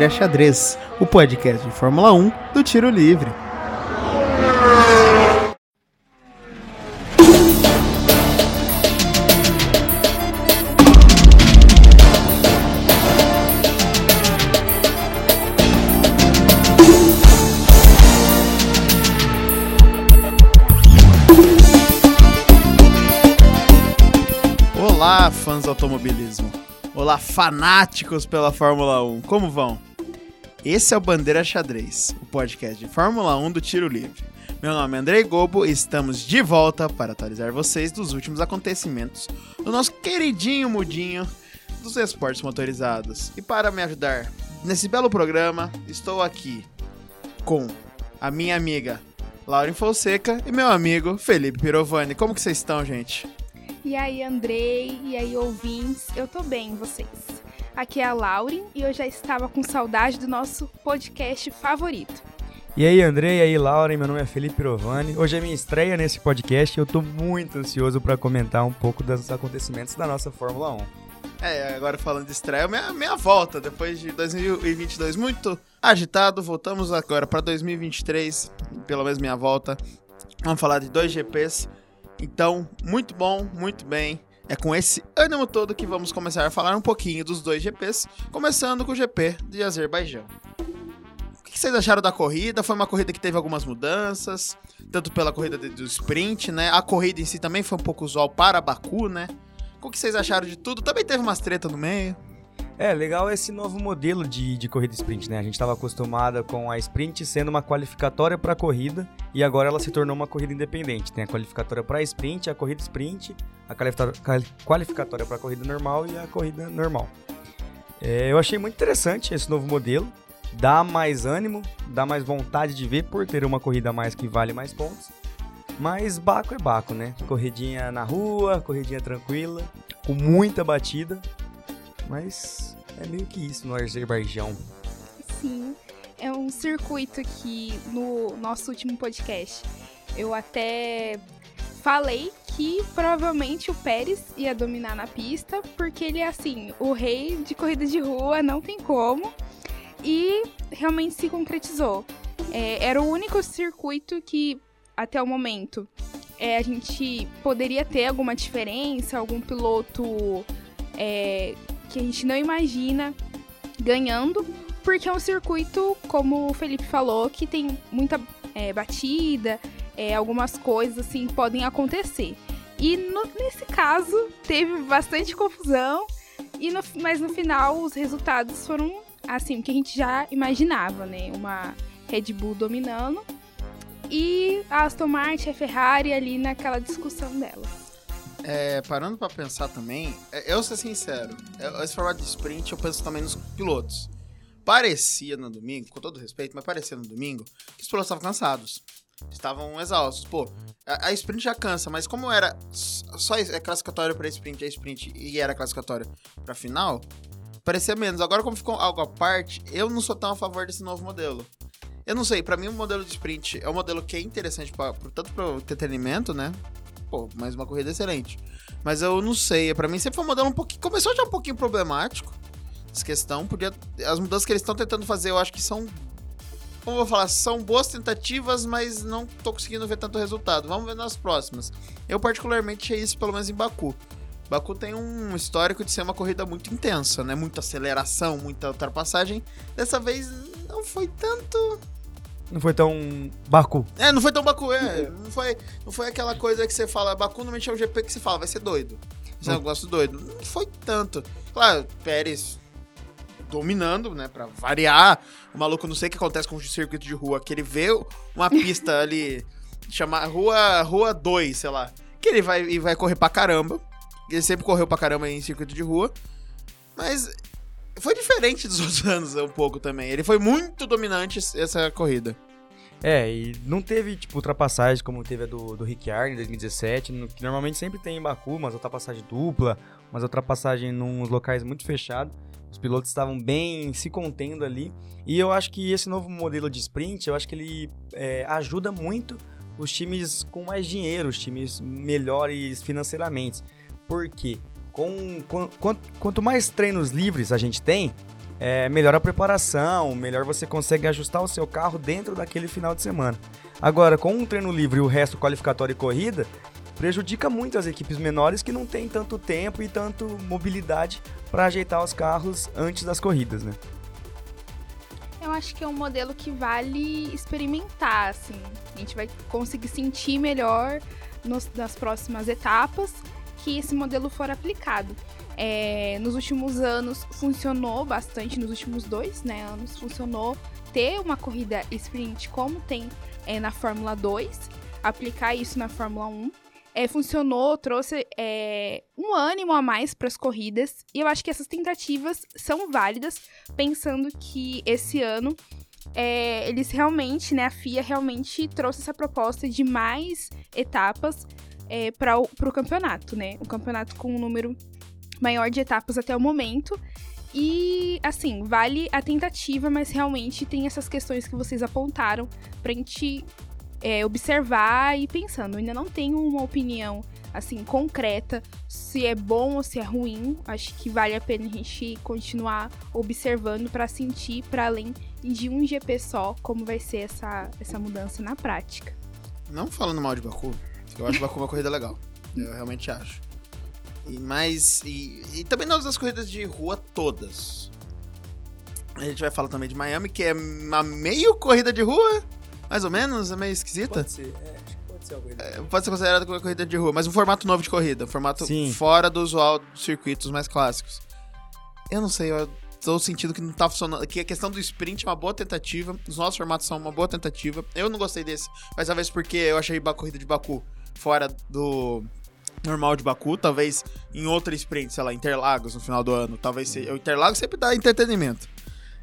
Bandeira Xadrez, o podcast de Fórmula 1 do Tiro Livre. Olá, fãs do automobilismo. Olá, fanáticos pela Fórmula 1. Como vão? Esse é o Bandeira Xadrez, o podcast de Fórmula 1 do Tiro Livre. Meu nome é Andrei Gobo e estamos de volta para atualizar vocês dos últimos acontecimentos do nosso queridinho mudinho dos esportes motorizados. E para me ajudar nesse belo programa, estou aqui com a minha amiga Lauren Fonseca e meu amigo Felipe Pirovani. Como que vocês estão, gente? E aí, Andrei, e aí, ouvintes, eu tô bem, vocês? Aqui é a Lauren e eu já estava com saudade do nosso podcast favorito. E aí, Andrei, e aí, Lauren, meu nome é Felipe Pirovani. Hoje é minha estreia nesse podcast e eu tô muito ansioso para comentar um pouco dos acontecimentos da nossa Fórmula 1. É, agora falando de estreia, minha, minha volta, depois de 2022 muito agitado, voltamos agora para 2023, pelo menos minha volta. Vamos falar de dois GPs então, muito bom, muito bem. É com esse ânimo todo que vamos começar a falar um pouquinho dos dois GPs, começando com o GP de Azerbaijão. O que vocês acharam da corrida? Foi uma corrida que teve algumas mudanças, tanto pela corrida do sprint, né? A corrida em si também foi um pouco usual para Baku, né? O que vocês acharam de tudo? Também teve umas tretas no meio. É, legal esse novo modelo de, de corrida sprint, né? A gente estava acostumada com a sprint sendo uma qualificatória para a corrida e agora ela se tornou uma corrida independente. Tem a qualificatória para sprint, a corrida sprint, a qualificatória para a corrida normal e a corrida normal. É, eu achei muito interessante esse novo modelo. Dá mais ânimo, dá mais vontade de ver por ter uma corrida a mais que vale mais pontos. Mas Baco é Baco, né? Corridinha na rua, corridinha tranquila, com muita batida mas é meio que isso no Azerbaijão. Sim, é um circuito que no nosso último podcast eu até falei que provavelmente o Pérez ia dominar na pista, porque ele é assim, o rei de corrida de rua, não tem como. E realmente se concretizou. É, era o único circuito que, até o momento, é, a gente poderia ter alguma diferença, algum piloto é, que a gente não imagina ganhando, porque é um circuito, como o Felipe falou, que tem muita é, batida, é, algumas coisas assim podem acontecer. E no, nesse caso teve bastante confusão, e no, mas no final os resultados foram assim, o que a gente já imaginava, né? Uma Red Bull dominando e a Aston Martin, a Ferrari ali naquela discussão delas. É, parando para pensar também, é, eu ser sincero, é, esse formato de sprint eu penso também nos pilotos. Parecia no domingo, com todo respeito, mas parecia no domingo que os pilotos estavam cansados. Estavam exaustos. Pô, a, a sprint já cansa, mas como era só é classificatório para sprint, é sprint e era classificatório para final, parecia menos. Agora, como ficou algo à parte, eu não sou tão a favor desse novo modelo. Eu não sei, para mim o modelo de sprint é um modelo que é interessante pra, tanto para o entretenimento, né? Pô, mais uma corrida excelente. Mas eu não sei, para mim sempre foi um modelo um pouquinho. Começou já um pouquinho problemático. Essa questão. Podia, as mudanças que eles estão tentando fazer, eu acho que são. Como eu vou falar? São boas tentativas, mas não tô conseguindo ver tanto resultado. Vamos ver nas próximas. Eu, particularmente, achei isso, pelo menos em Baku. Baku tem um histórico de ser uma corrida muito intensa, né? Muita aceleração, muita ultrapassagem. Dessa vez não foi tanto não foi tão Baku. É, não foi tão Baku, é. Não foi, não foi aquela coisa que você fala, Baku normalmente é o GP que você fala, vai ser doido. Esse hum. negócio doido. Não foi tanto. Claro, Pérez dominando, né, pra variar. O maluco, não sei o que acontece com o circuito de rua, que ele vê uma pista ali, chamar Rua Rua 2, sei lá, que ele vai, e vai correr pra caramba. Ele sempre correu pra caramba em circuito de rua. Mas foi diferente dos outros anos um pouco também. Ele foi muito dominante essa corrida. É, e não teve, tipo, ultrapassagem como teve a do, do Ricciardo em 2017, no, que normalmente sempre tem em Baku, umas ultrapassagem dupla, umas ultrapassagem nos locais muito fechados. Os pilotos estavam bem se contendo ali. E eu acho que esse novo modelo de sprint, eu acho que ele é, ajuda muito os times com mais dinheiro, os times melhores financeiramente. Por quê? Com, com quanto, quanto mais treinos livres a gente tem, é, melhor a preparação, melhor você consegue ajustar o seu carro dentro daquele final de semana. Agora, com um treino livre e o resto qualificatório e corrida, prejudica muito as equipes menores que não têm tanto tempo e tanto mobilidade para ajeitar os carros antes das corridas, né? Eu acho que é um modelo que vale experimentar, assim. A gente vai conseguir sentir melhor nos, nas próximas etapas que esse modelo for aplicado. É, nos últimos anos funcionou bastante, nos últimos dois né, anos funcionou ter uma corrida sprint como tem é, na Fórmula 2, aplicar isso na Fórmula 1 é, funcionou, trouxe é, um ânimo a mais para as corridas. E eu acho que essas tentativas são válidas, pensando que esse ano é, eles realmente, né, a FIA realmente trouxe essa proposta de mais etapas é, para o campeonato, né? Um campeonato com um número maior de etapas até o momento. E, assim, vale a tentativa, mas realmente tem essas questões que vocês apontaram pra gente é, observar e pensando. Eu ainda não tenho uma opinião assim concreta se é bom ou se é ruim. Acho que vale a pena a gente continuar observando para sentir para além de um GP só como vai ser essa, essa mudança na prática. Não falando mal de Baku, eu acho Baku uma corrida legal. Eu realmente acho. E mais e, e também nas das corridas de rua todas. A gente vai falar também de Miami, que é uma meio corrida de rua mais ou menos? É meio esquisita? Pode ser, é, pode ser É, pode ser considerada como uma corrida de rua, mas um formato novo de corrida. Um formato Sim. fora do usual dos circuitos mais clássicos. Eu não sei, eu tô sentindo que não tá funcionando. Que a questão do sprint é uma boa tentativa. Os nossos formatos são uma boa tentativa. Eu não gostei desse, mas talvez porque eu achei a corrida de Baku fora do normal de Baku, talvez em outra sprint, sei lá, Interlagos no final do ano, talvez seja. O Interlagos sempre dá entretenimento.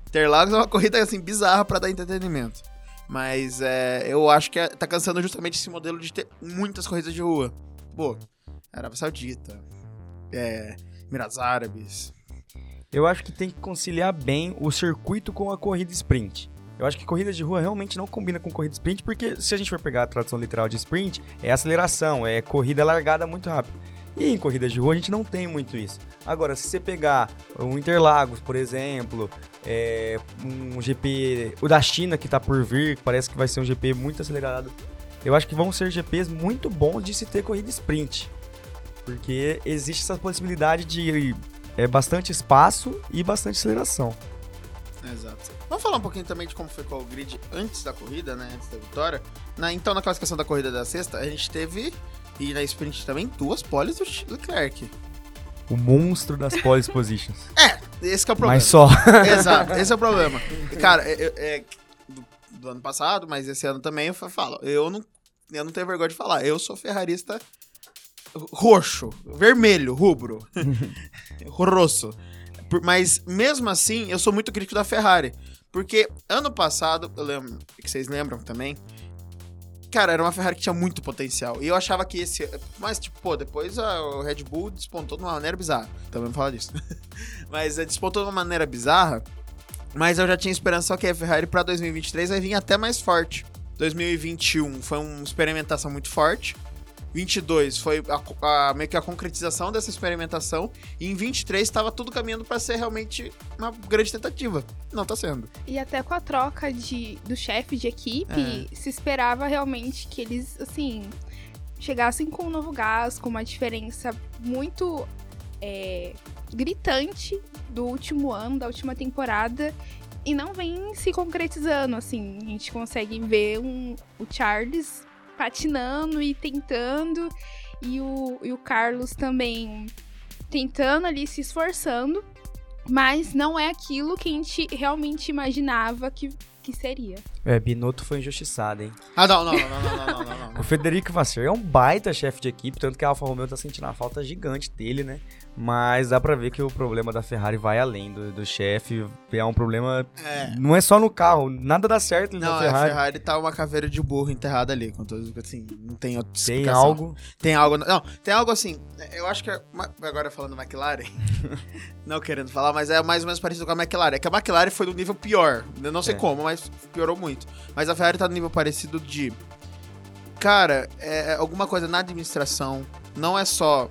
Interlagos é uma corrida assim bizarra para dar entretenimento. Mas é, eu acho que é, tá cansando justamente esse modelo de ter muitas corridas de rua. Pô, Arábia Saudita, é, Emirados Árabes. Eu acho que tem que conciliar bem o circuito com a corrida sprint. Eu acho que corrida de rua realmente não combina com corrida sprint, porque se a gente for pegar a tradução literal de sprint, é aceleração, é corrida largada muito rápido. E em corridas de rua a gente não tem muito isso. Agora, se você pegar o Interlagos, por exemplo, é, um GP, o da China que está por vir, parece que vai ser um GP muito acelerado, eu acho que vão ser GPs muito bons de se ter corrida sprint. Porque existe essa possibilidade de é, bastante espaço e bastante aceleração. Exato. Vamos falar um pouquinho também de como foi o grid antes da corrida, né? Antes da vitória. Na, então, na classificação da corrida da sexta, a gente teve e na sprint também, duas poles do Leclerc. O monstro das pole positions. é, esse é o problema. Mas só. Exato, esse é o problema. Cara, é, é, é do, do, ano passado, mas esse ano também eu falo, eu não, eu não tenho vergonha de falar, eu sou ferrarista roxo, vermelho, rubro, rosso. Mas mesmo assim, eu sou muito crítico da Ferrari. Porque ano passado, eu lembro, que vocês lembram também, Cara, era uma Ferrari que tinha muito potencial. E eu achava que esse. Mas, tipo, pô, depois a, Red Bull despontou de uma maneira bizarra. Também vou falar disso. mas é, despontou de uma maneira bizarra. Mas eu já tinha esperança que a Ferrari para 2023 vai vir até mais forte. 2021 foi uma experimentação muito forte. 22 foi a, a, meio que a concretização dessa experimentação. E em 23 estava tudo caminhando para ser realmente uma grande tentativa. Não está sendo. E até com a troca de, do chefe de equipe, é. se esperava realmente que eles, assim, chegassem com um novo gás, com uma diferença muito é, gritante do último ano, da última temporada. E não vem se concretizando, assim. A gente consegue ver um, o Charles patinando e tentando, e o, e o Carlos também tentando ali, se esforçando, mas não é aquilo que a gente realmente imaginava que, que seria. É, Binotto foi injustiçado, hein? Ah, não, não, não, não, não, não, não, não. O Federico Vasseur é um baita chefe de equipe, tanto que a Alfa Romeo tá sentindo a falta gigante dele, né? Mas dá pra ver que o problema da Ferrari vai além do, do chefe. É um problema. É. Não é só no carro, nada dá certo não, na Ferrari. a Ferrari tá uma caveira de burro enterrada ali. Com todos, assim, não tem outra Tem algo. Tem algo. Não, tem algo assim. Eu acho que. Agora falando McLaren. não querendo falar, mas é mais ou menos parecido com a McLaren. É que a McLaren foi no nível pior. Eu não sei é. como, mas piorou muito. Mas a Ferrari tá no nível parecido de. Cara, é alguma coisa na administração. Não é só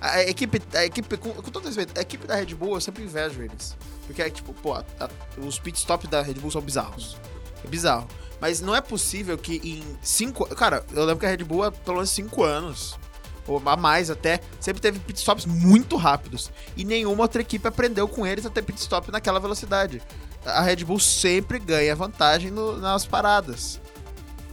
A equipe, a equipe com, com todo respeito, a equipe da Red Bull eu sempre invejo eles. Porque é tipo, pô, a- a- os pit stops da Red Bull são bizarros. É bizarro. Mas não é possível que em cinco. Cara, eu lembro que a Red Bull há pelo menos cinco anos, ou a mais até, sempre teve pit stops muito rápidos. E nenhuma outra equipe aprendeu com eles a ter pit stop naquela velocidade. A Red Bull sempre ganha vantagem no- nas paradas.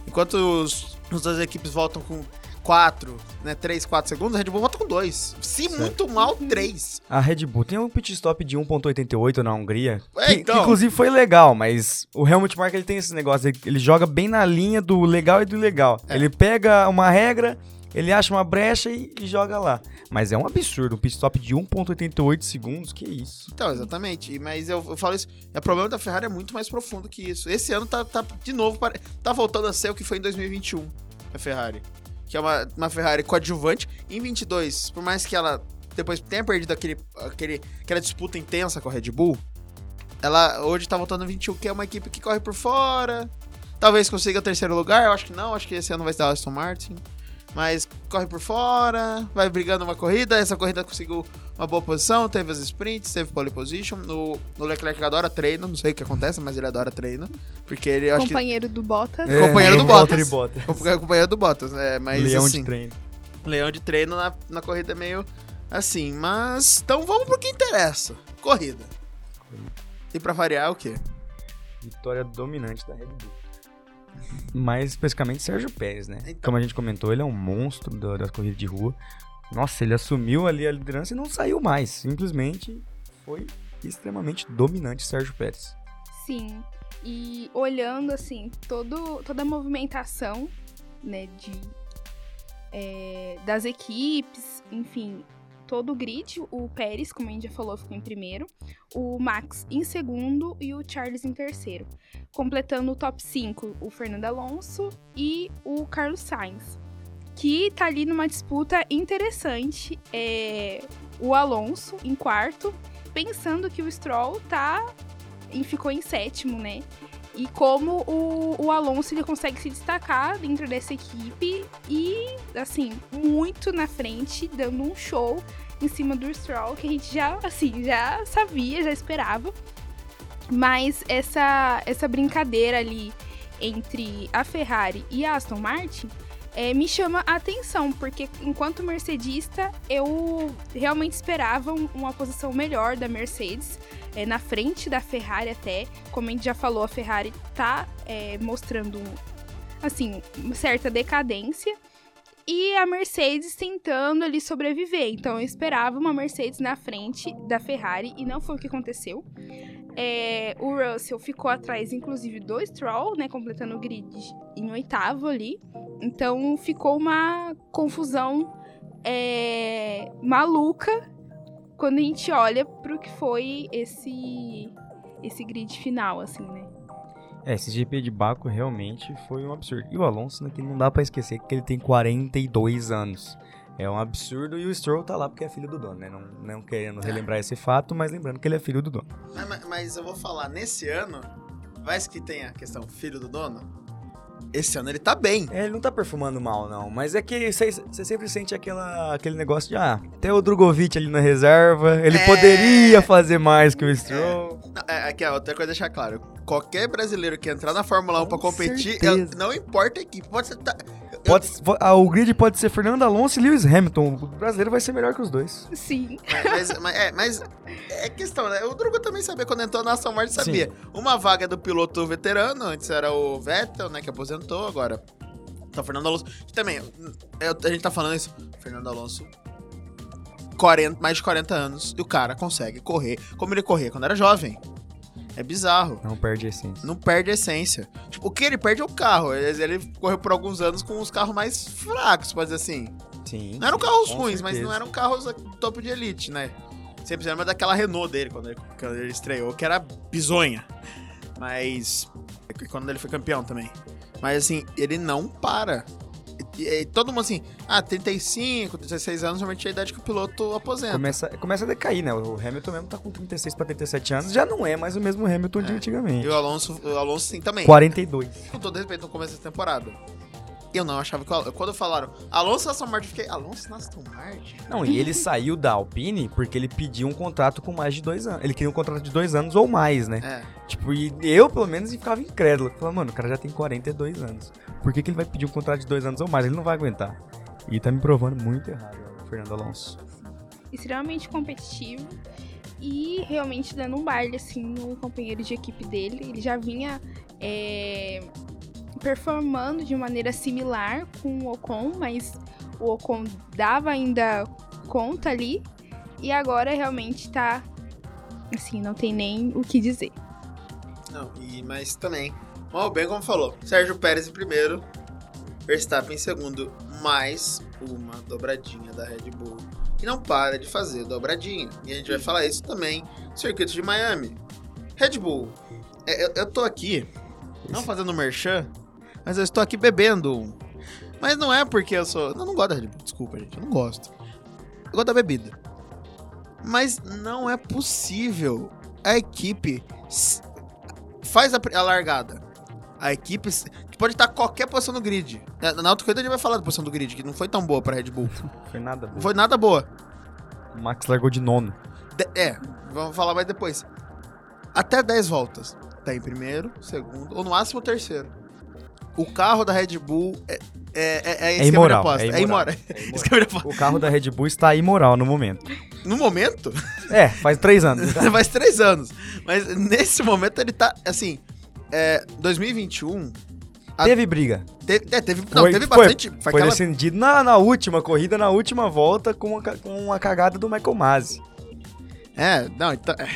Enquanto os, as outras equipes voltam com 4, né, 3, 4 segundos, a Red Bull volta com 2. Se Certo. muito mal, 3. A Red Bull tem um pit stop de 1.88 na Hungria, É, que, então. que inclusive foi legal, mas o Helmut Marko ele tem esse negócio, ele, ele joga bem na linha do legal e do ilegal. É. Ele pega uma regra, ele acha uma brecha e, e joga lá. Mas é um absurdo, um pit stop de 1.88 segundos, que isso. Então, exatamente. E- Mas eu, eu falo isso. O problema da Ferrari é muito mais profundo que isso. Esse ano tá, tá de novo, tá voltando a ser o que foi em 2021, a Ferrari. Que é uma, uma Ferrari coadjuvante. Em 22, por mais que ela depois tenha perdido aquele, aquele, aquela disputa intensa com a Red Bull, ela hoje tá voltando a 21, que é uma equipe que corre por fora. Talvez consiga o terceiro lugar, eu acho que não. Acho que esse ano vai ser a Aston Martin. Mas corre por fora, vai brigando uma corrida. Essa corrida conseguiu uma boa posição, teve as sprints, teve pole position. No, no Leclerc adora treino, não sei o que acontece, mas ele adora treino. Porque ele, acho que. Companheiro do Bottas. É. Companheiro do Bottas. Bottas. É companheiro do Bottas, é, mas Leão assim, de treino. leão de treino na, na corrida é meio assim. Mas, então vamos pro que interessa. Corrida. E pra variar, o quê? Vitória dominante da Red Bull. Mais especificamente Sérgio Pérez, né? Então. Como a gente comentou, ele é um monstro da- das corridas de rua. Nossa, ele assumiu ali a liderança e não saiu mais. Simplesmente foi extremamente dominante Sérgio Pérez. Sim. E olhando assim, todo, toda a movimentação, né, de é, das equipes, enfim, todo o grid, o Pérez, como a gente já falou, ficou em primeiro, o Max em segundo e o Charles em terceiro. Completando o top 5, o Fernando Alonso e o Carlos Sainz. Que tá ali numa disputa interessante. É, o Alonso em quarto, pensando que o Stroll tá e ficou em sétimo, né? E como o, o Alonso ele consegue se destacar dentro dessa equipe e, assim, muito na frente, dando um show em cima do Stroll, que a gente já, assim, já sabia, já esperava. Mas essa, essa brincadeira ali entre a Ferrari e a Aston Martin eh, me chama a atenção, porque enquanto mercedista, eu realmente esperava um- uma posição melhor da Mercedes, eh, na frente da Ferrari até. Como a gente já falou, a Ferrari tá eh, mostrando, assim, uma certa decadência. E a Mercedes tentando ali sobreviver. Então eu esperava uma Mercedes na frente da Ferrari e não foi o que aconteceu. É, o Russell ficou atrás, inclusive, do Stroll, né? Completando o grid em oitavo ali. Então ficou uma confusão é, maluca quando a gente olha pro que foi esse, esse grid final, assim, né? É, esse GP de Baco realmente foi um absurdo. E o Alonso, né, que não dá pra esquecer que ele tem 42 anos. É um absurdo e o Stroll tá lá porque é filho do dono, né? Não, não querendo relembrar esse fato, mas lembrando que ele é filho do dono. Mas, mas- eu vou falar, nesse ano, vai que tem a questão filho do dono. Esse ano ele tá bem. É, ele não tá perfumando mal, não. Mas é que você sempre sente aquela, aquele negócio de, ah, tem o Drogovic ali na reserva, ele É. poderia fazer mais que o Stroll. É, aqui, ó, outra coisa deixar claro. Qualquer brasileiro que entrar na Fórmula 1 pra Com competir, certeza. eu- não importa a equipe. Pode ser. tá- Pode, ah, o grid pode ser Fernando Alonso e Lewis Hamilton. O brasileiro vai ser melhor que os dois. Sim. Mas, mas- é, mas é questão, né? O Drugo também sabia quando entrou na Aston Martin, sabia. Uma vaga do piloto veterano, antes era o Vettel, né, que aposentou, agora tá o Fernando Alonso. Que também, eu- a gente tá falando isso, Fernando Alonso, 40, mais de 40 anos, e o cara consegue correr como ele corria quando era jovem. É bizarro. Não perde a essência. Não perde a essência. Tipo, o que ele perde é o carro. Ele, ele correu por alguns anos com os carros mais fracos, pode dizer assim. Sim. Não eram carros ruins, mas certeza. não eram carros topo de elite, né? Sempre lembra daquela Renault dele, quando ele, quando ele estreou, que era bizonha. Mas. Quando ele foi campeão também. Mas assim, ele não para. E, e todo mundo assim, ah, 35, 16 anos, normalmente é a idade que o piloto aposenta. Começa, começa a decair, né? O Hamilton mesmo tá com 36 pra 37 anos. Já não é mais o mesmo Hamilton de É. antigamente. E o Alonso, o Alonso sim também. 42. Com todo respeito no começo da temporada. Eu não achava que o. Quando falaram Alonso Aston Martin, eu fiquei, Alonso na Aston Martin? Não, e ele saiu da Alpine porque ele pediu um contrato com mais de dois anos. Ele queria um contrato de dois anos ou mais, né? É. Tipo, e eu, pelo menos, ficava incrédulo. Falava, mano, o cara já tem 42 anos. Por que, que ele vai pedir um contrato de dois anos ou mais? Ele não vai aguentar. E tá me provando muito errado, o Fernando Alonso. Extremamente competitivo e realmente dando um baile, assim, no companheiro de equipe dele. Ele já vinha é, performando de maneira similar com o Ocon, mas o Ocon dava ainda conta ali. E agora realmente tá. Assim, não tem nem o que dizer. Não, e, mas também, ó, bem como falou, Sérgio Pérez em primeiro, Verstappen em segundo, mais uma dobradinha da Red Bull, que não para de fazer dobradinha. E a gente vai falar isso também no circuito de Miami. Red Bull, é, eu, eu tô aqui, não fazendo merchan, mas eu estou aqui bebendo um. Mas não é porque eu sou. Eu não gosto da Red Bull, desculpa, gente, eu não gosto. Eu gosto da bebida. Mas não é possível a equipe faz a, a largada. A equipe pode estar qualquer posição no grid. Na, outra corrida a gente vai falar da posição do grid, que não foi tão boa pra Red Bull. Foi nada bom. foi nada boa. O Max largou de nono. De- é, vamos falar mais depois. Até 10 voltas. Tá em primeiro, segundo, ou no máximo terceiro. O carro da Red Bull é, é, é, é imoral, é É imoral. imoral. Ia falar. O carro da Red Bull está imoral no momento. No momento, É, faz três anos. faz três anos. Mas nesse momento ele tá, assim, é, 2021... A- Teve briga. Teve, é, teve, não, Foi- teve bastante. Foi, Foi aquela, decidido na, na última corrida, na última volta, com a, com a cagada do Michael Masi. É, não, então. É,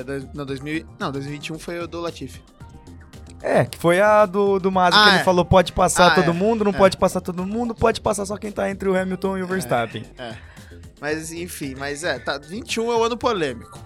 é, não, 2000, não, 2021 foi o do Latifi. É, que foi a do, do Masi Ah, que ele é. falou pode passar Ah, todo é, mundo, não é. pode passar todo mundo, pode passar só quem tá entre o Hamilton e o Verstappen. Mas enfim, mas é, tá, 21 é o ano polêmico.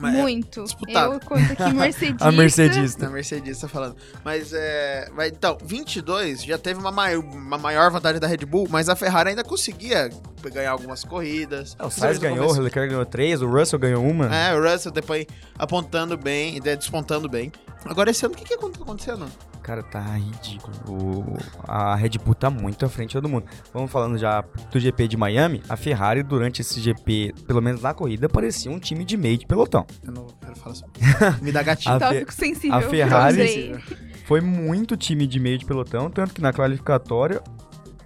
Mas é, Muito. disputado. Eu conto aqui Mercedes. A Mercedista. na Mercedes tá falando. Mas é. Mas, então, 22 já teve uma, mai- uma maior vantagem da Red Bull, mas a Ferrari ainda conseguia ganhar algumas corridas. É, o Sainz ganhou, o começo. Leclerc ganhou três, o Russell ganhou uma. É, o Russell depois apontando bem, e despontando bem. Agora esse ano, o que, que tá acontecendo? Cara, tá ridículo. O- a Red Bull tá muito à frente de todo mundo. Vamos falando já do GP de Miami. A Ferrari, durante esse GP, pelo menos na corrida, parecia um time de meio de pelotão. Eu não quero falar sobre Me dá gatilho. A Fe- Tópico sensível. a Ferrari-. Foi muito time de meio de pelotão, tanto que na qualificatória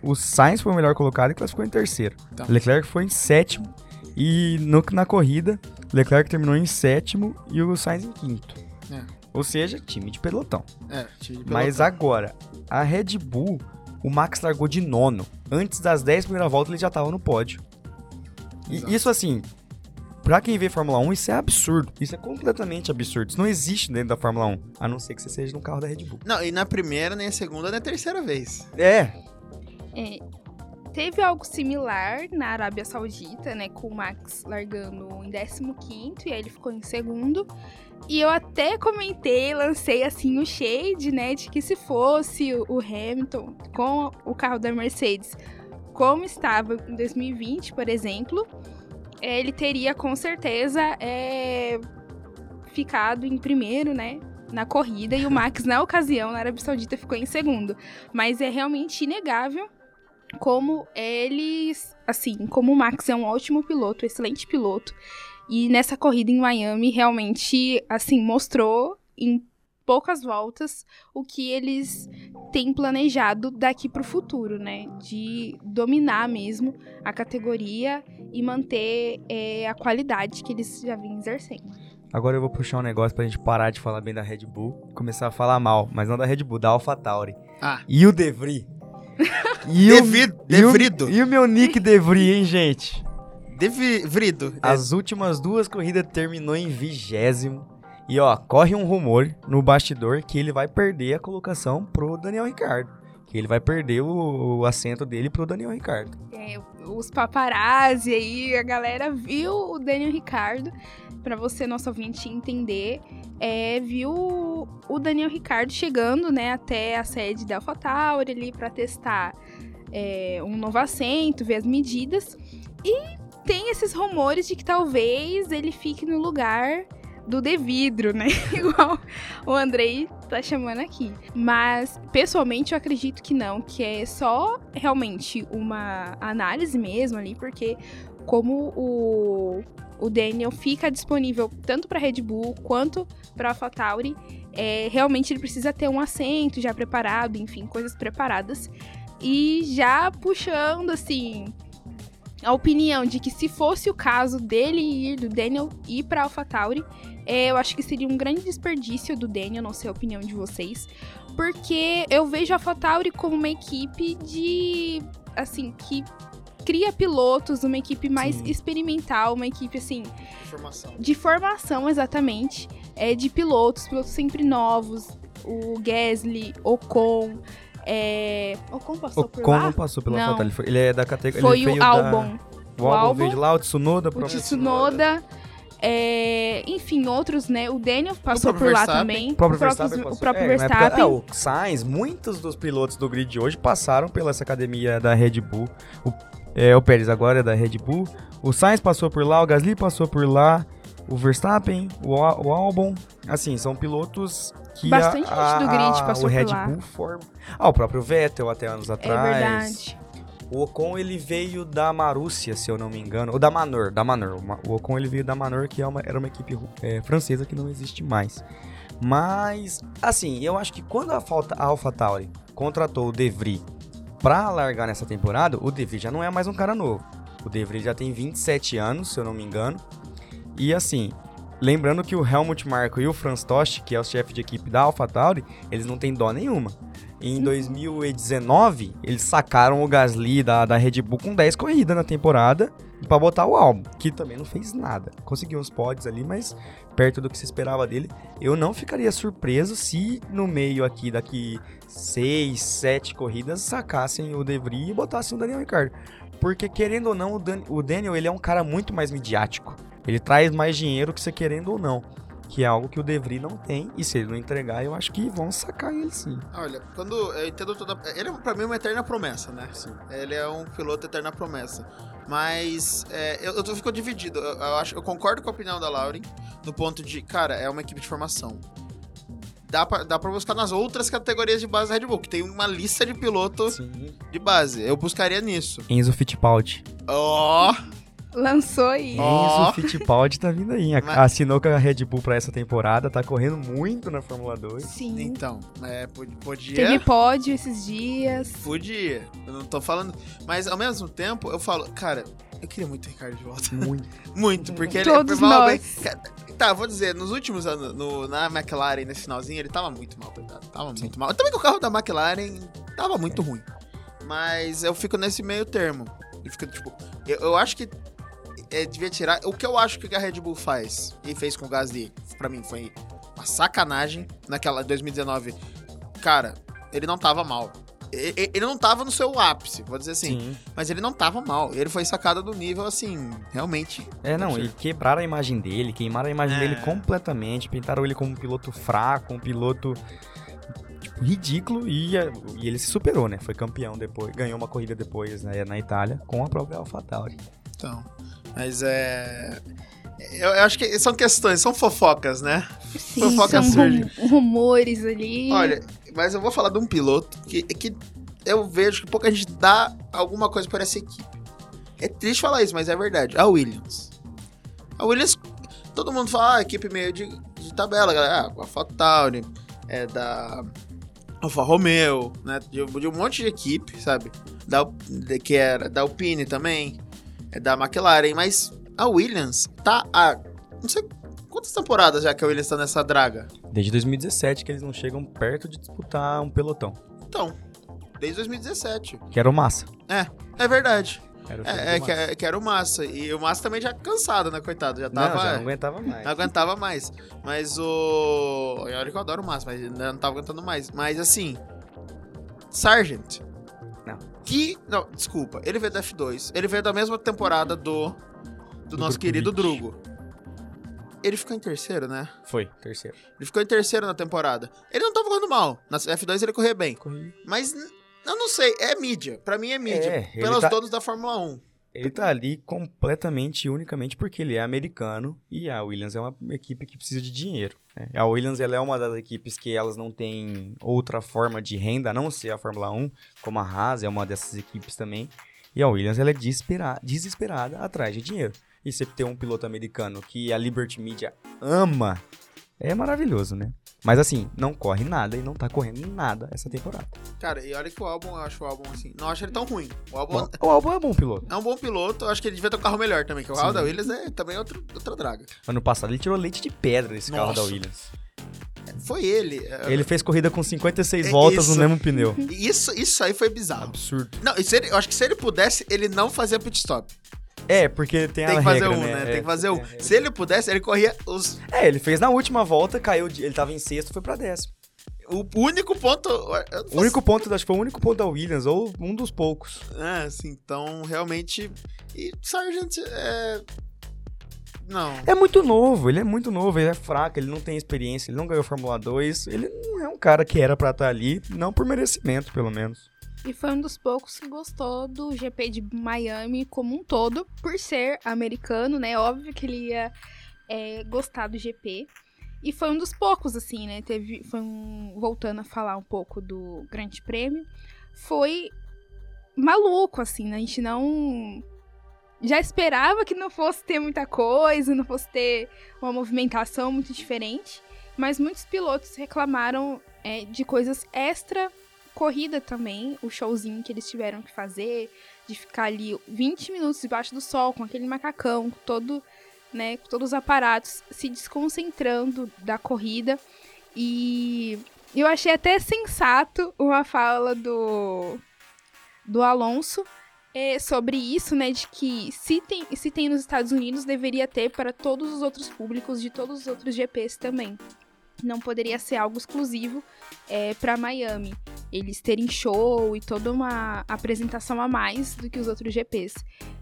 o Sainz foi o melhor colocado e classificou em terceiro. Tá. Leclerc foi em sétimo e no- na corrida, Leclerc terminou em sétimo e o Sainz em quinto. É. Ou seja, time de pelotão. É, time de Mas pelotão. agora, a Red Bull, o Max largou de nono. Antes das 10 primeiras voltas, ele já tava no pódio. E Exato. isso assim, pra quem vê Fórmula 1, isso é absurdo. Isso é completamente absurdo. Isso não existe dentro da Fórmula 1, a não ser que você seja no carro da Red Bull. Não, e na primeira, nem a segunda, nem a terceira vez. É, É, teve algo similar na Arábia Saudita, né? Com o Max largando em 15 e aí ele ficou em segundo. E eu até comentei, lancei assim o shade, né? De que se fosse o Hamilton com o carro da Mercedes, como estava em 2020, por exemplo, é, ele teria com certeza é, ficado em primeiro, né? Na corrida, e o Max, na ocasião, na Arábia Saudita, ficou em segundo. Mas é realmente inegável como eles, assim, como o Max é um ótimo piloto, excelente piloto, e nessa corrida em Miami realmente, assim, mostrou em poucas voltas o que eles têm planejado daqui pro futuro, né? De dominar mesmo a categoria e manter é, a qualidade que eles já vinham exercendo. agora eu vou puxar um negócio pra gente parar de falar bem da Red Bull e começar a falar mal, mas não da Red Bull, da AlphaTauri. Ah, E o De Vries? E o- Devido, e o- Devrido. E o meu Nick De Vries, hein, gente? Devrido. As últimas duas corridas terminou em vigésimo. E ó, corre um rumor no bastidor que ele vai perder a colocação pro Daniel Ricardo. Que ele vai perder o, o assento dele pro Daniel Ricardo. É, os paparazzi aí, a galera viu o Daniel Ricardo, pra você, nosso ouvinte, entender, é, viu o Daniel Ricardo chegando, né, até a sede da AlphaTauri ali pra testar é, um novo assento, ver as medidas. E tem esses rumores de que talvez ele fique no lugar do devidro, né? Igual o Andrei tá chamando aqui. Mas, pessoalmente, eu acredito que não, que é só realmente uma análise mesmo ali, porque como o, o Daniel fica disponível tanto para Red Bull quanto para AlphaTauri, é, realmente ele precisa ter um assento já preparado, enfim, coisas preparadas. E já puxando, assim, a opinião de que se fosse o caso dele ir, do Daniel ir para AlphaTauri, é, eu acho que seria um grande desperdício do Daniel, não sei a opinião de vocês, porque eu vejo a AlphaTauri como uma equipe de, assim, que cria pilotos, uma equipe mais Sim. experimental, uma equipe, assim, Informação. de formação, exatamente, é, de pilotos, pilotos sempre novos, o Gasly, Ocon, é... Ocon passou O por lá? não passou pela Não. Ele, foi- ele é da categoria... Foi ele veio o Albon. Da, o O Albon Albon, veio de lá, o Tsunoda, o Tsunoda, é, enfim, outros, né? O Daniel passou próprio por lá Verstappen. também. O próprio o próprio, Verstappen o passou. próprio É, na época- Verstappen. é, o Sainz, muitos dos pilotos do grid de hoje passaram pela essa academia da Red Bull. O, é, o Pérez agora é da Red Bull. O Sainz passou por lá, o Gasly passou por lá, o Verstappen, o, o Albon. Assim, são pilotos que Bastante a, gente do grid passou o por Red lá. Bull forma. Ah, o próprio Vettel até anos É atrás. verdade. O Ocon ele veio da Marúcia, se eu não me engano, ou da Manor, da Manor. O Ocon ele veio da Manor, que é uma- era uma equipe é, francesa que não existe mais. Mas, assim, eu acho que quando a, falta, a AlphaTauri contratou o De Vries pra largar nessa temporada, o De Vries já não é mais um cara novo. O De Vries já tem 27 anos, se eu não me engano. E assim, lembrando que o Helmut Marko e o Franz Tost, que é o chefe de equipe da AlphaTauri, eles não têm dó nenhuma. Em 2019, eles sacaram o Gasly da, da Red Bull com 10 corridas na temporada pra botar o álbum, que também não fez nada. Conseguiu uns pódios ali, mas perto do que se esperava dele. Eu não ficaria surpreso se no meio aqui, daqui 6, 7 corridas, sacassem o De Vries e botassem o Daniel Ricciardo. Porque, querendo ou não, o, Dan- o Daniel ele é um cara muito mais midiático. Ele traz mais dinheiro que você querendo ou não. Que é algo que o De Vries não tem. E se ele não entregar, eu acho que vão sacar ele sim. Olha, quando eu entendo toda. Ele é pra mim uma eterna promessa, né? Ele é um piloto eterna promessa. Mas é, eu, eu fico dividido. Eu, eu acho, eu concordo com a opinião da Lauren no ponto de, cara, é uma equipe de formação. Dá pra, dá pra buscar nas outras categorias de base da Red Bull, que tem uma lista de piloto Sim. de base. Eu buscaria nisso. Enzo Fittipaldi. Ó! Lançou aí. Ó. Enzo Fittipaldi tá vindo aí. Mas- Assinou com a Red Bull pra essa temporada, tá correndo muito na Fórmula 2. Sim. então, é, pod- podia. Teve pódio esses dias. Podia. Eu não tô falando. Mas ao mesmo tempo, eu falo, cara, eu queria muito o Ricardo de volta. Muito. Muito, porque ele Todos provavelmente- nós. Ca- Tá, vou dizer, nos últimos anos, no- na McLaren, nesse finalzinho, ele tava muito mal, coitado. Tava muito mal. Também que o carro da McLaren tava muito ruim. Mas eu fico nesse meio termo. Eu fico, tipo, eu, eu acho que é, devia tirar. O que eu acho que a Red Bull faz e fez com o Gasly, pra mim, foi uma sacanagem naquela 2019. Cara, ele não tava mal. Ele não tava no seu ápice, vou dizer assim. Sim. Mas ele não tava mal. Ele foi sacado do nível, assim, realmente. É, não, e quebraram a imagem dele, queimaram a imagem É. dele completamente, pintaram ele como um piloto fraco, um piloto tipo, ridículo, e, eh, e ele se superou, né? Foi campeão depois, ganhou uma corrida depois né, na Itália com a própria AlphaTauri. Então, mas é. Eu, eu acho que são questões, são fofocas, né? Sim, Fofoca são surge. rum- rumores ali. Olha, mas eu vou falar de um piloto que, que eu vejo que pouca gente dá alguma coisa para essa equipe. É triste falar isso, mas é verdade. A Williams. A Williams, todo mundo fala, ah, equipe meio de, de tabela, galera. Ah, a AlphaTauri, é da Alfa Romeo, né? De, de um monte de equipe, sabe? Da, de- que era da Alpine também, da McLaren, mas a Williams tá há. Não sei quantas temporadas já que a Williams tá nessa draga. Desde 2017 que eles não chegam perto de disputar um pelotão, Então, desde 2017. que era o Massa. É verdade. Era o É, é que, é que era o Massa. E o Massa também já cansado, né, coitado? Já Não, tava. já não aguentava mais. não aguentava mais. Mas o. Olha que eu adoro o Massa, mas ainda não tava aguentando mais. Mas assim. Sargent. Que. Não, desculpa. Ele veio da F2. Ele veio da mesma temporada do. Do, Do nosso querido. Drugo. Ele ficou em terceiro, né? Foi, terceiro. Ele ficou em terceiro na temporada. Ele não tava correndo mal. Na F2 ele corria bem. Corri. Mas eu não sei, é mídia. Pra mim é mídia. É, pelos tá- donos da Fórmula 1. Ele tá ali completamente, unicamente porque ele é americano e a Williams é uma equipe que precisa de dinheiro. né? A Williams ela é uma das equipes que elas não têm outra forma de renda, a não ser a Fórmula 1, como a Haas é uma dessas equipes também. E a Williams ela é desespera- desesperada atrás de dinheiro. E você ter um piloto americano que a Liberty Media ama, é maravilhoso, né? Mas assim, não corre nada e não tá correndo nada essa temporada. Cara, e olha que o álbum, eu acho o álbum assim. Não acho ele tão ruim. O álbum O, o Albon é bom piloto. é um bom piloto, eu acho que ele devia ter um carro melhor também, que o carro da Williams é também outro, outra draga. Ano passado ele tirou leite de pedra nesse carro da. Williams. Foi ele. é, Ele fez corrida com 56 É voltas isso. no mesmo pneu. Isso, isso aí foi bizarro. Absurdo. Não, ele- eu acho que se ele pudesse, ele não fazia pit stop. É, porque tem, Tem a que fazer regra, um, né? né? É, Tem que fazer um. a regra. Se ele pudesse, ele corria os. É, ele fez na última volta, caiu, de- ele tava em sexto, foi pra décimo. O único ponto. O único ponto, acho que foi o único ponto da Williams, ou um dos poucos. É, assim, então realmente. E Sargent é. Não. É muito novo, ele é muito novo, ele é fraco, ele não tem experiência, ele não ganhou Fórmula 2, ele não é um cara que era pra estar ali, não por merecimento, pelo menos. E foi um dos poucos que gostou do GP de Miami como um todo, por ser americano, né? Óbvio que ele ia é, gostar do GP. E foi um dos poucos, assim, né? Teve, foi um, voltando a falar um pouco do Grande Prêmio, foi maluco, assim, né? A gente não. Já esperava que não fosse ter muita coisa, não fosse ter uma movimentação muito diferente, mas muitos pilotos reclamaram é, de coisas extra corrida também, o showzinho que eles tiveram que fazer, de ficar ali 20 minutos debaixo do sol, com aquele macacão, com todo, né, com todos os aparatos, se desconcentrando da corrida. E eu achei até sensato uma fala do, do Alonso é, sobre isso, né, de que se tem, se tem nos Estados Unidos, deveria ter para todos os outros públicos de todos os outros GPs também. Não poderia ser algo exclusivo é, para Miami eles terem show e toda uma apresentação a mais do que os outros GPs.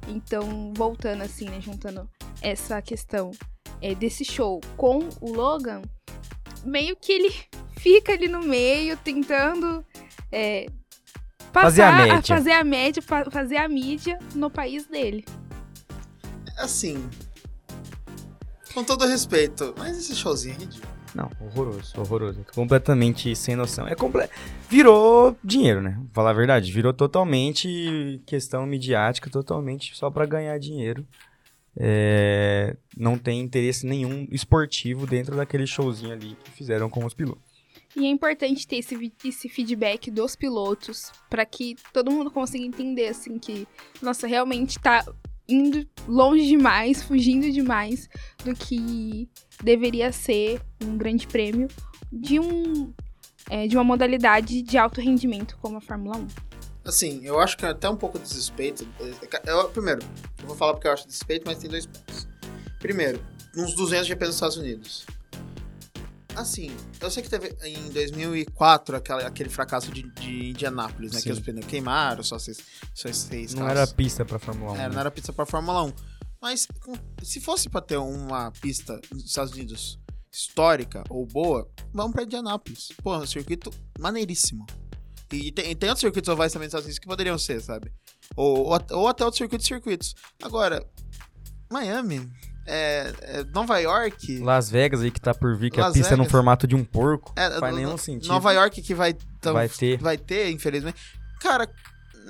Então, voltando assim, né, juntando essa questão é, desse show com o Logan, meio que ele fica ali no meio tentando é, passar Fazer a média. fazer a média, fa- fazer a mídia no país dele. Assim. Com todo respeito, mas esse showzinho é ridículo. Não, horroroso, horroroso. Completamente sem noção. É comple... Virou dinheiro, né? Vou falar a verdade. Virou totalmente questão midiática, totalmente só pra ganhar dinheiro. É, Não tem interesse nenhum esportivo dentro daquele showzinho ali que fizeram com os pilotos. E é importante ter esse, esse feedback dos pilotos para que todo mundo consiga entender assim que, nossa, realmente tá indo longe demais, fugindo demais do que deveria ser um grande prêmio de um é, de uma modalidade de alto rendimento como a Fórmula 1. Assim, eu acho que é até um pouco de desrespeito. Eu, primeiro, eu vou falar porque eu acho desrespeito, mas tem dois pontos. Primeiro, uns 200 GP nos Estados Unidos. Assim, eu sei que teve em 2004 aquela, aquele fracasso de, de Indianápolis, né? Sim. Que os pneus queimaram, só seis, só seis Não carros. era pista pra Fórmula 1. Era, né? não era pista pra Fórmula 1. Mas se fosse pra ter uma pista nos Estados Unidos histórica ou boa, vamos pra Indianápolis. Pô, um circuito maneiríssimo. E tem, tem outros circuitos ovais também nos Estados Unidos que poderiam ser, sabe? Ou, ou, ou até outros circuitos circuitos. Agora, Miami, é, é Nova York. Las Vegas aí que tá por vir, que a Las pista é no Vegas. formato de um porco. É, faz nenhum sentido. Nova York que vai, tão- Vai ter. vai ter, infelizmente. Cara,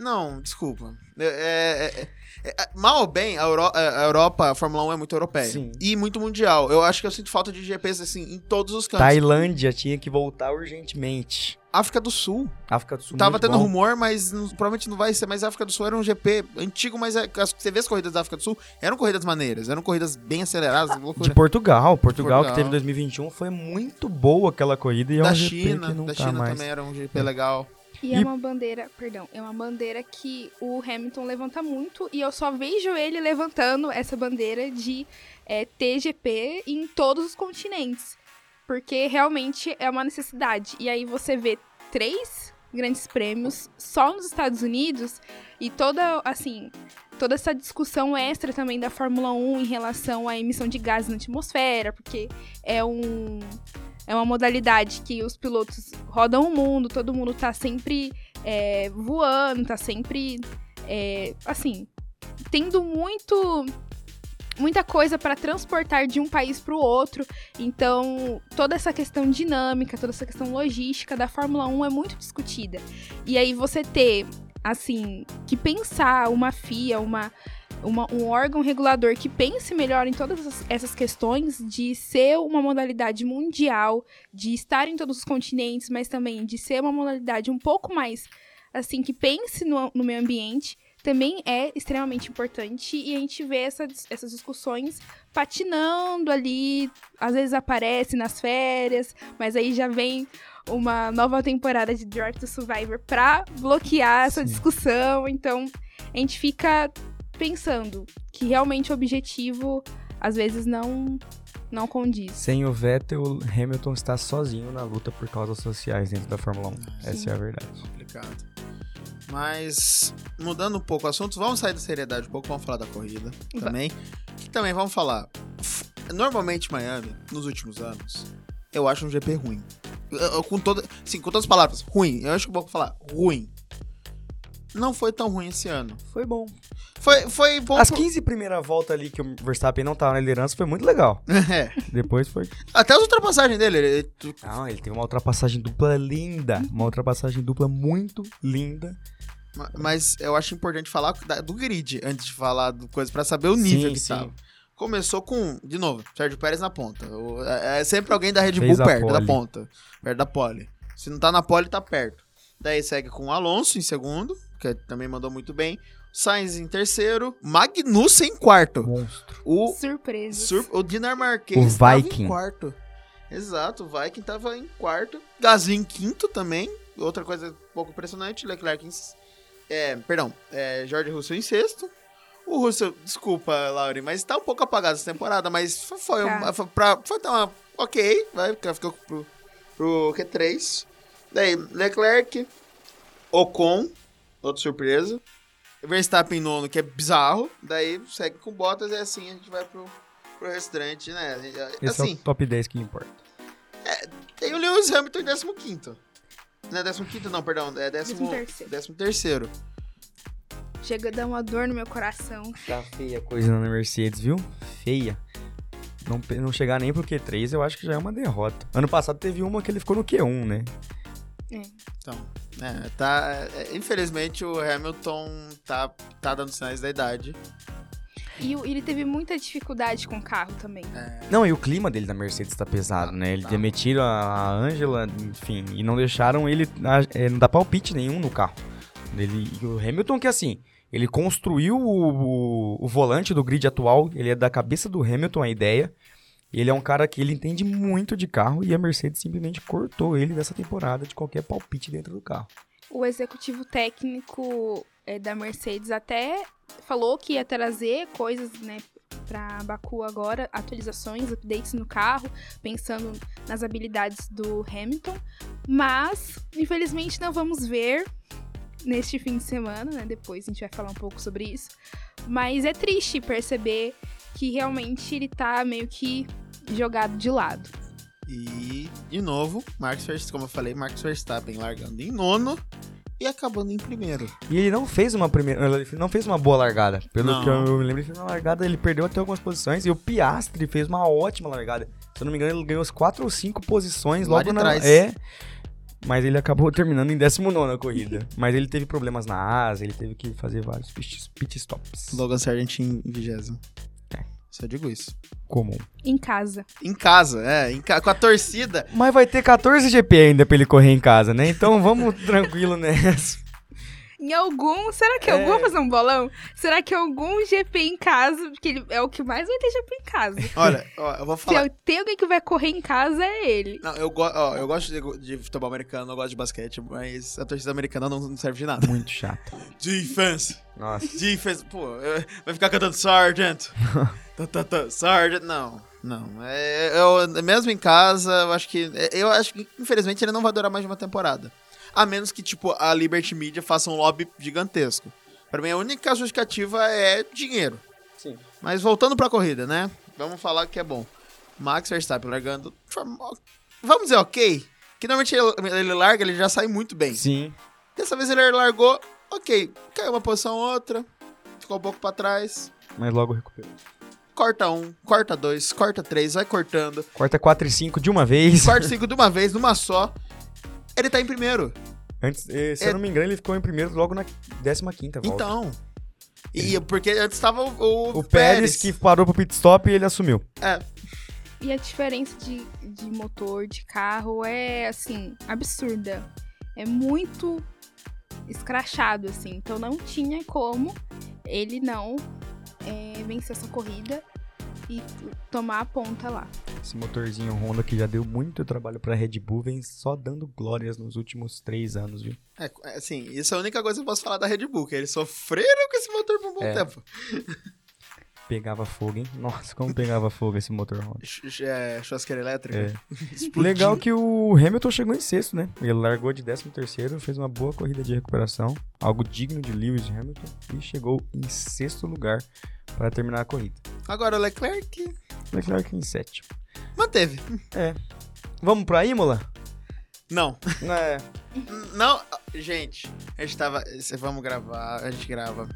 não, desculpa. É, é- é- é- mal ou bem, a, Euro- a Europa, a Fórmula 1 é muito europeia. Sim. E muito mundial. Eu acho que eu sinto falta de GPs assim em todos os cantos. Tailândia tinha que voltar urgentemente. África do Sul. África do Sul Tava tendo bom. rumor, mas não- provavelmente não vai ser. Mas a África do Sul era um GP antigo, mas é- as- você vê as corridas da África do Sul, eram corridas maneiras, eram corridas bem aceleradas, loucura. De Portugal. Portugal, Portugal. que teve em 2021, foi muito boa aquela corrida e é da um GP China, que não da tá China mais. também era um GP legal. E, E- é uma bandeira, perdão, é uma bandeira que o Hamilton levanta muito e eu só vejo ele levantando essa bandeira de é, TGP em todos os continentes. Porque realmente é uma necessidade. E aí você vê três grandes prêmios só nos Estados Unidos e toda, assim, toda essa discussão extra também da Fórmula 1 em relação à emissão de gases na atmosfera, porque é um é uma modalidade que os pilotos rodam o mundo, todo mundo tá sempre é, voando, tá sempre é, assim, tendo muito muita coisa para transportar de um país para o outro. Então, toda essa questão dinâmica, toda essa questão logística da Fórmula 1 é muito discutida. E aí você ter, assim, que pensar uma FIA, uma, uma, um órgão regulador que pense melhor em todas essas questões de ser uma modalidade mundial, de estar em todos os continentes, mas também de ser uma modalidade um pouco mais, assim, que pense no, no meio ambiente também é extremamente importante e a gente vê essa, essas discussões patinando ali, às vezes aparece nas férias, mas aí já vem uma nova temporada de Drive to Survivor pra bloquear essa Sim. discussão, então a gente fica pensando que realmente o objetivo às vezes não não condiz. Sem o Vettel, Hamilton está sozinho na luta por causas sociais dentro da Fórmula 1. Sim. Essa é a verdade. Complicado. Mas, mudando um pouco o assunto, vamos sair da seriedade um pouco, vamos falar da corrida também. Que também vamos falar. Normalmente, Miami, nos últimos anos, eu acho um GP ruim. Eu, com, toda, sim, com todas as palavras, ruim. Eu acho que vou falar ruim. Não foi tão ruim esse ano. Foi bom. Foi, foi bom. As 15 primeiras voltas ali que o Verstappen não tava na liderança foi muito legal. É. Depois foi. Até as ultrapassagens dele. Ele... Não, ele tem uma ultrapassagem dupla linda. Uma ultrapassagem dupla muito linda. Mas eu acho importante falar do grid antes de falar do coisa para saber o nível sim, que sim. tava. Começou com, de novo, Sérgio Pérez na ponta. É, é sempre alguém da Red Bull perto da ponta, perto da pole. Se não tá na pole, tá perto. Daí segue com o Alonso em segundo, que também mandou muito bem. Sainz em terceiro, Magnussen em quarto. Monstro. O, Surpresa. Sur, o Dinamarquês o Viking. em quarto. Exato, o Viking tava em quarto. Gasly em quinto também. Outra coisa um pouco impressionante, Leclerc em é, perdão, é, George Russell em sexto. O Russell, desculpa, Lauri, mas tá um pouco apagado essa temporada, mas foi, foi, tá. foi, pra, foi uma. Ok, vai, ficou pro, pro Q3. Daí, Leclerc, Ocon, outra surpresa. Verstappen em nono, que é bizarro. Daí segue com Bottas e assim a gente vai pro, pro restante, né? Esse assim, é o assim, top 10 que importa. É, tem o Lewis Hamilton em 15 não é 15 não, perdão. É 13 terceiro. Chega a dar uma dor no meu coração. Tá feia a coisa na Mercedes, viu? Feia. Não, não chegar nem pro Q3, eu acho que já é uma derrota. Ano passado teve uma que ele ficou no Q1, né? É. Então, é, tá. É, infelizmente o Hamilton tá, tá dando sinais da idade. E ele teve muita dificuldade com o carro também. É... Não, e o clima dele da Mercedes tá pesado, né? Ele tá. demitiram a Angela, enfim, e não deixaram ele é, não dá palpite nenhum no carro. Ele, e o Hamilton que assim, ele construiu o, o, o, volante do grid atual, ele é da cabeça do Hamilton a ideia. Ele é um cara que ele entende muito de carro e a Mercedes simplesmente cortou ele dessa temporada de qualquer palpite dentro do carro. O executivo técnico é, da Mercedes até falou que ia trazer coisas, né, para Baku agora, atualizações, updates no carro, pensando nas habilidades do Hamilton, mas infelizmente não vamos ver neste fim de semana, né? Depois a gente vai falar um pouco sobre isso. Mas é triste perceber que realmente ele tá meio que jogado de lado. E, de novo, Max Verstappen, como eu falei, Max Verstappen largando em nono e acabando em primeiro. E ele não fez uma primeira, ele não fez uma boa largada. Pelo não. que eu me lembro, ele fez uma largada, ele perdeu até algumas posições e o Piastri fez uma ótima largada. Se eu não me engano, ele ganhou as quatro ou cinco posições Lá logo na trás. é. Mas ele acabou terminando em 19 a corrida. Mas ele teve problemas na asa, ele teve que fazer vários pit stops. Logan Sargent em 20. Só digo isso. Comum. Em casa. Em casa, é. Em ca... Com a torcida. Mas vai ter 14 GP ainda pra ele correr em casa, né? Então vamos tranquilo nessa. Em algum. Será que é. algum vai fazer um bolão? Será que algum GP em casa? Porque ele é o que mais vai ter GP em casa. Olha, ó, eu vou falar. Se tem alguém que vai correr em casa, é ele. Não, eu, go ó, eu gosto de, de, futebol americano, eu gosto de basquete, mas a torcida americana não, não serve de nada. Muito chato. Defense. Nossa. Defense. Pô, vai ficar cantando Sergeant. Sergeant, não. Não, é, eu, mesmo em casa, eu acho que. Eu acho que, infelizmente, ele não vai durar mais de uma temporada. A menos que, tipo, a Liberty Media faça um lobby gigantesco. Para mim, a única justificativa é dinheiro. Sim. Mas voltando pra corrida, né? Vamos falar que é bom. Max Verstappen largando. Vamos dizer, ok. Que normalmente ele, ele larga, ele já sai muito bem. Sim. Dessa vez ele largou, ok. Caiu uma posição outra. ficou um pouco pra trás. Mas logo recuperou. Corta um, corta dois, corta três, vai cortando. Corta 4 e 5 de uma vez. Corta cinco de uma vez, numa só. Ele tá em primeiro. Antes, eh, se É- eu não me engano, ele ficou em primeiro logo na 15 volta. Então. E porque antes tava o, o, o Pérez, que parou pro pit stop e ele assumiu. É, E a diferença de, de motor, de carro, é, assim, absurda. É muito escrachado, assim. Então não tinha como ele não é, vencer essa corrida e tomar a ponta lá. Esse motorzinho Honda que já deu muito trabalho pra Red Bull vem só dando glórias nos últimos três anos, viu? é, é, assim, isso é a única coisa que eu posso falar da Red Bull, que eles sofreram com esse motor por um bom É. tempo. Pegava fogo, hein? Nossa, como pegava fogo esse motor Honda. Ch- É, churrasqueira elétrica. É. Legal que o Hamilton chegou em sexto, né? Ele largou de 13 terceiro, fez uma boa corrida de recuperação, algo digno de Lewis Hamilton, e chegou em sexto lugar para terminar a corrida. Agora o Leclerc Leclerc em sétimo. manteve. Vamos pra Imola? Não. É. Não, gente, a gente tava. Vamos gravar, a gente grava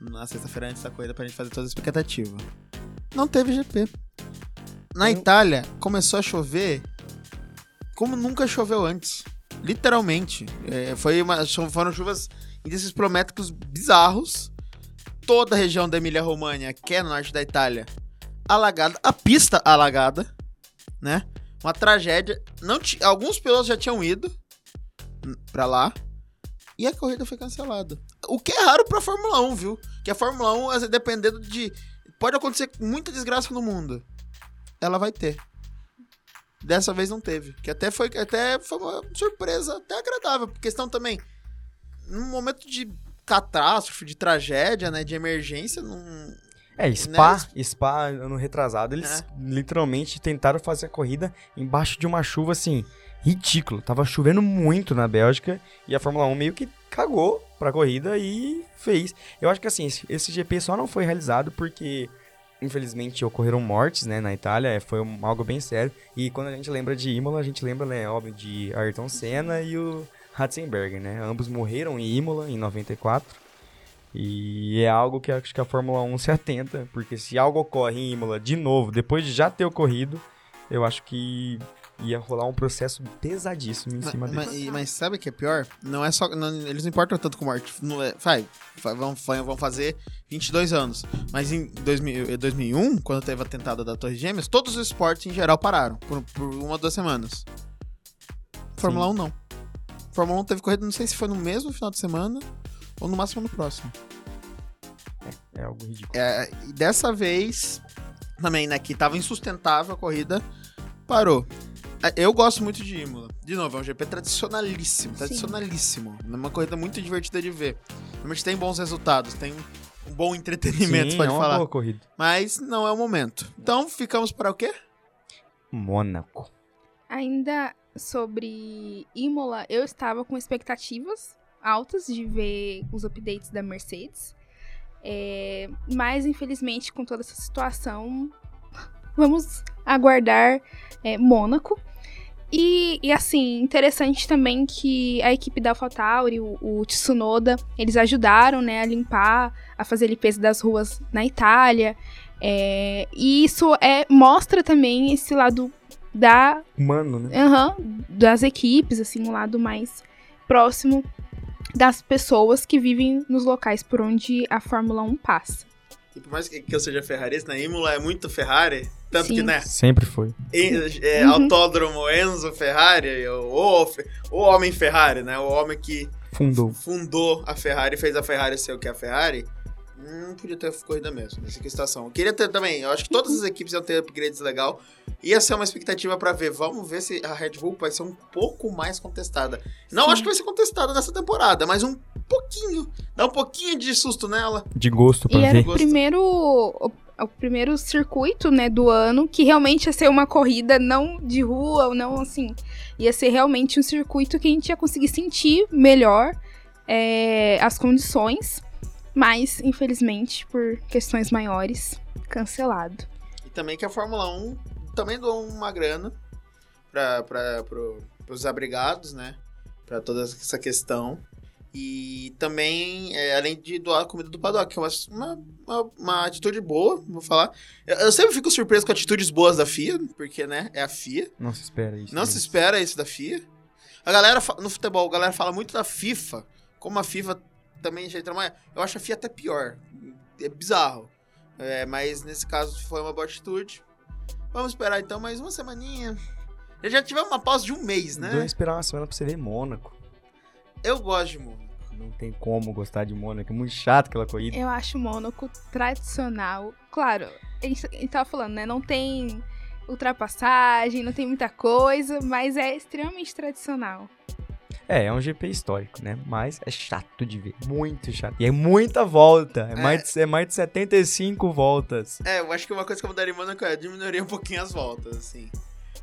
na sexta-feira antes da corrida pra gente fazer toda a expectativa. Não teve GP. Na Não. Itália, começou a chover como nunca choveu antes. Literalmente. É, foi uma, foram chuvas índices plométricos bizarros. Toda a região da Emília-Romagna, que é no norte da Itália, alagada. A pista alagada, né? Uma tragédia. Não Alguns pilotos já tinham ido pra lá. E a corrida foi cancelada. O que é raro pra Fórmula 1, viu? Que a Fórmula 1, às vezes, dependendo de. Pode acontecer muita desgraça no mundo. Ela vai ter. Dessa vez não teve. Que até foi, até foi uma surpresa até agradável. Por questão também. Num momento de catástrofe, de tragédia, né? De emergência, não. É, Spa, Né? Spa, ano retrasado, eles É. literalmente tentaram fazer a corrida embaixo de uma chuva, assim, ridículo. Tava chovendo muito na Bélgica e a Fórmula 1 meio que cagou pra corrida e fez. Eu acho que, assim, esse, GP só não foi realizado porque, infelizmente, ocorreram mortes, né, na Itália. é, Foi um- algo bem sério. E quando a gente lembra de Imola, a gente lembra, né, óbvio, de Ayrton Senna e o Ratzenberger, né? Ambos morreram em Imola, em 94. E é algo que acho que a Fórmula 1 se atenta, porque se algo ocorre em Imola de novo, depois de já ter ocorrido, eu acho que ia rolar um processo pesadíssimo em Ma- cima ma- deles. e- Mas, sabe o que é pior? Não é só. não- eles não importam tanto com morte. Não é, vai, vão, vão fazer 22 anos. Mas em 2000, eh, 2001, quando teve o atentado da Torre Gêmeas, todos os esportes em geral pararam por, por uma ou duas semanas. Fórmula 1 não. Fórmula 1 teve corrida, não sei se foi no mesmo final de semana ou no máximo no próximo. É algo ridículo. É, e dessa vez, também, né, que tava insustentável a corrida, parou. É, Eu gosto muito de Imola. De novo, é um GP tradicionalíssimo, tradicionalíssimo. É uma corrida muito divertida de ver. Realmente tem bons resultados, tem um bom entretenimento, Sim, pode é uma falar. boa corrida. Mas não é o momento. Então, ficamos para o quê? Mônaco. Ainda sobre Imola, eu estava com expectativas altas de ver os updates da Mercedes. É, mas, infelizmente, com toda essa situação, vamos aguardar é, Mônaco. E, e, assim, interessante também que a equipe da AlphaTauri, o, o Tsunoda, eles ajudaram né, a limpar, a fazer limpeza das ruas na Itália. É, e isso é, mostra também esse lado da Humano, né? Aham, das equipes, assim, um lado mais próximo das pessoas que vivem nos locais por onde a Fórmula 1 passa. Por mais que que eu seja ferrarista, né? Imola é muito Ferrari. Tanto Sim. que, né? Sempre foi. E- é, Uhum. Autódromo Enzo Ferrari, o, o, o homem Ferrari, né? O homem que Fundou. fundou a Ferrari, fez a Ferrari ser o que é a Ferrari, não podia ter corrida mesmo, nessa situação. Eu queria ter também, eu acho que todas as equipes iam ter upgrades legal. Ia ser uma expectativa pra ver. Vamos ver se a Red Bull vai ser um pouco mais contestada. Não Sim. acho que vai ser contestada nessa temporada, mas um pouquinho. Dá um pouquinho de susto nela. De gosto pra E era ver. o Gosto. primeiro, o, o primeiro circuito, né, do ano que realmente ia ser uma corrida não de rua, ou não assim, ia ser realmente um circuito que a gente ia conseguir sentir melhor é, as condições, mas infelizmente por questões maiores cancelado. E também que a Fórmula 1 também doou uma grana para pro, os abrigados, né? Pra toda essa questão. E também, é, além de doar comida do paddock, que é uma, uma, uma atitude boa, vou falar. Eu, eu, sempre fico surpreso com atitudes boas da FIA, porque, né, é a FIA. Não se espera isso. Não se espera isso da FIA. A galera, no futebol, a galera fala muito da FIFA, como a FIFA também já entra mais. Eu acho a FIA até pior. É bizarro. É, mas nesse caso foi uma boa atitude. Vamos esperar então mais uma semaninha. Já tivemos uma pausa de um mês, né? Vamos esperar uma semana pra você ver Mônaco. Eu gosto de Mônaco. Não tem como gostar de Mônaco. É muito chato aquela corrida. Eu acho Mônaco tradicional. Claro, a gente tava falando, né? Não tem ultrapassagem, não tem muita coisa, mas é extremamente tradicional. É, é um GP histórico, né? Mas é chato de ver. Muito chato. E é muita volta. É, é. Mais, de, é mais de 75 voltas. É, eu acho que uma coisa que eu mudaria em Mônaco é diminuir um pouquinho as voltas, assim.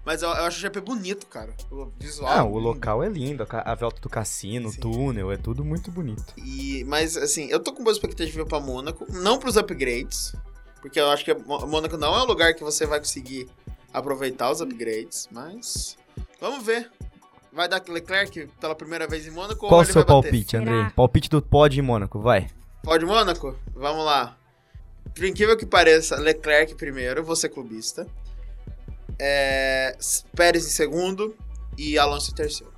Mas eu, eu acho o GP bonito, cara. O visual. Ah, o local é lindo. A, a volta do cassino, Sim. o túnel, é tudo muito bonito. E, mas, assim, eu tô com boa expectativa pra Mônaco. Não pros upgrades. Porque eu acho que Mônaco não é um lugar que você vai conseguir aproveitar os upgrades. Mas. Vamos ver. Vai dar Leclerc pela primeira vez em Mônaco? Qual o seu palpite, André? Palpite do pod em Mônaco, vai. Pod Mônaco? Vamos lá. Por incrível que pareça, Leclerc primeiro, você clubista é, Pérez em segundo e Alonso em terceiro.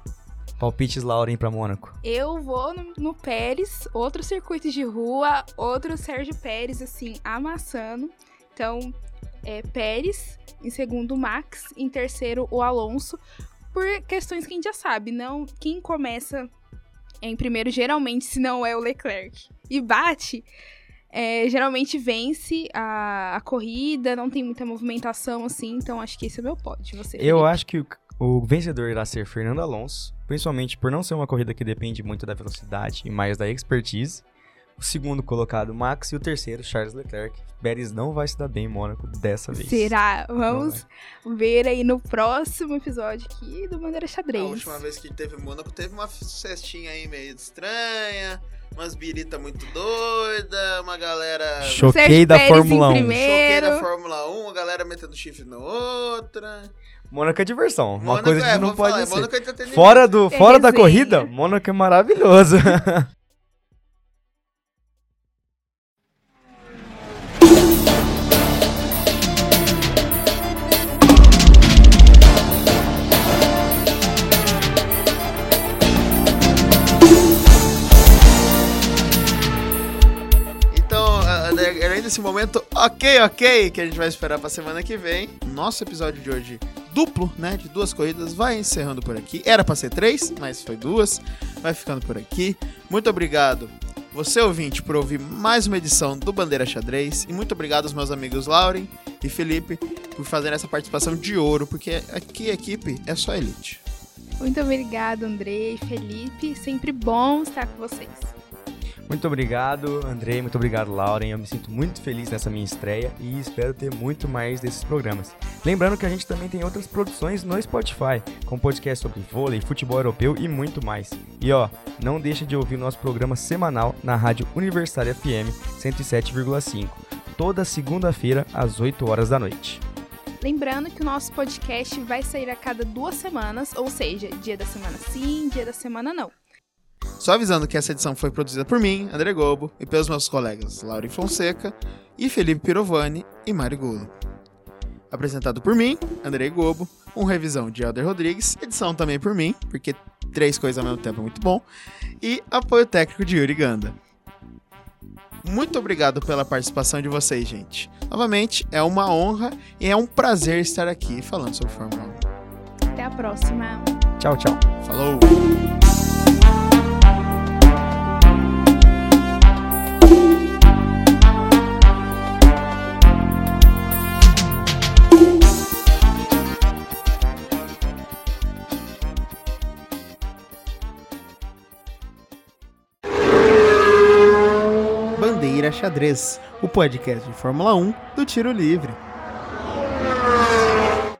Palpites Lauren para Mônaco. Eu vou no, no, Pérez, outro circuito de rua, outro Sérgio Pérez, assim, amassando. Então, é Pérez, em segundo Max, em terceiro o Alonso, por questões que a gente já sabe, não quem começa em primeiro geralmente se não é o Leclerc. E bate é, geralmente vence a, a, corrida, não tem muita movimentação assim, então acho que esse é o meu pódio. Você, Eu acho que o, o, vencedor irá ser Fernando Alonso, principalmente por não ser uma corrida que depende muito da velocidade e mais da expertise. O segundo colocado, Max, e o terceiro, Charles Leclerc. Pérez não vai se dar bem em Mônaco dessa vez. Será? Vamos ver aí no próximo episódio aqui do Bandeira Xadrez. A última vez que teve Mônaco, teve uma festinha aí meio estranha umas birita muito doida, uma galera. Choquei da Fórmula 1. Choquei da Fórmula 1, a galera metendo chifre na outra. Mônaco é diversão. Uma Mônaco coisa que é, não pode falar, ser. É fora do, fora é da corrida, Mônaco é maravilhoso. nesse momento, ok, ok, que a gente vai esperar pra semana que vem. Nosso episódio de hoje duplo, né, de duas corridas, vai encerrando por aqui. Era pra ser três, mas foi duas. Vai ficando por aqui. Muito obrigado, você ouvinte, por ouvir mais uma edição do Bandeira Xadrez. E muito obrigado aos meus amigos Lauren e Felipe por fazerem essa participação de ouro, porque aqui a equipe é só elite. Muito obrigado, André e Felipe. Sempre bom estar com vocês. Muito obrigado, Andrei. Muito obrigado, Lauren. Eu me sinto muito feliz nessa minha estreia e espero ter muito mais desses programas. Lembrando que a gente também tem outras produções no Spotify, com podcast sobre vôlei, futebol europeu e muito mais. E ó, não deixe de ouvir nosso programa semanal na Rádio Universitária FM 107,5, toda segunda-feira às 8 horas da noite. Lembrando que o nosso podcast vai sair a cada duas semanas, ou seja, dia da semana sim, dia da semana não. Só avisando que essa edição foi produzida por mim, André Gobo, e pelos meus colegas Laura Fonseca e Felipe Pirovani e Mari Gulo. Apresentado por mim, André Gobo, um revisão de Helder Rodrigues, edição também por mim, porque três coisas ao mesmo tempo é muito bom, e apoio técnico de Yuri Ganda. Muito obrigado pela participação de vocês, gente. Novamente, é uma honra e é um prazer estar aqui falando sobre Fórmula 1. Até a próxima. Tchau, tchau. Falou! Xadrez, o podcast de Fórmula 1 do Tiro Livre.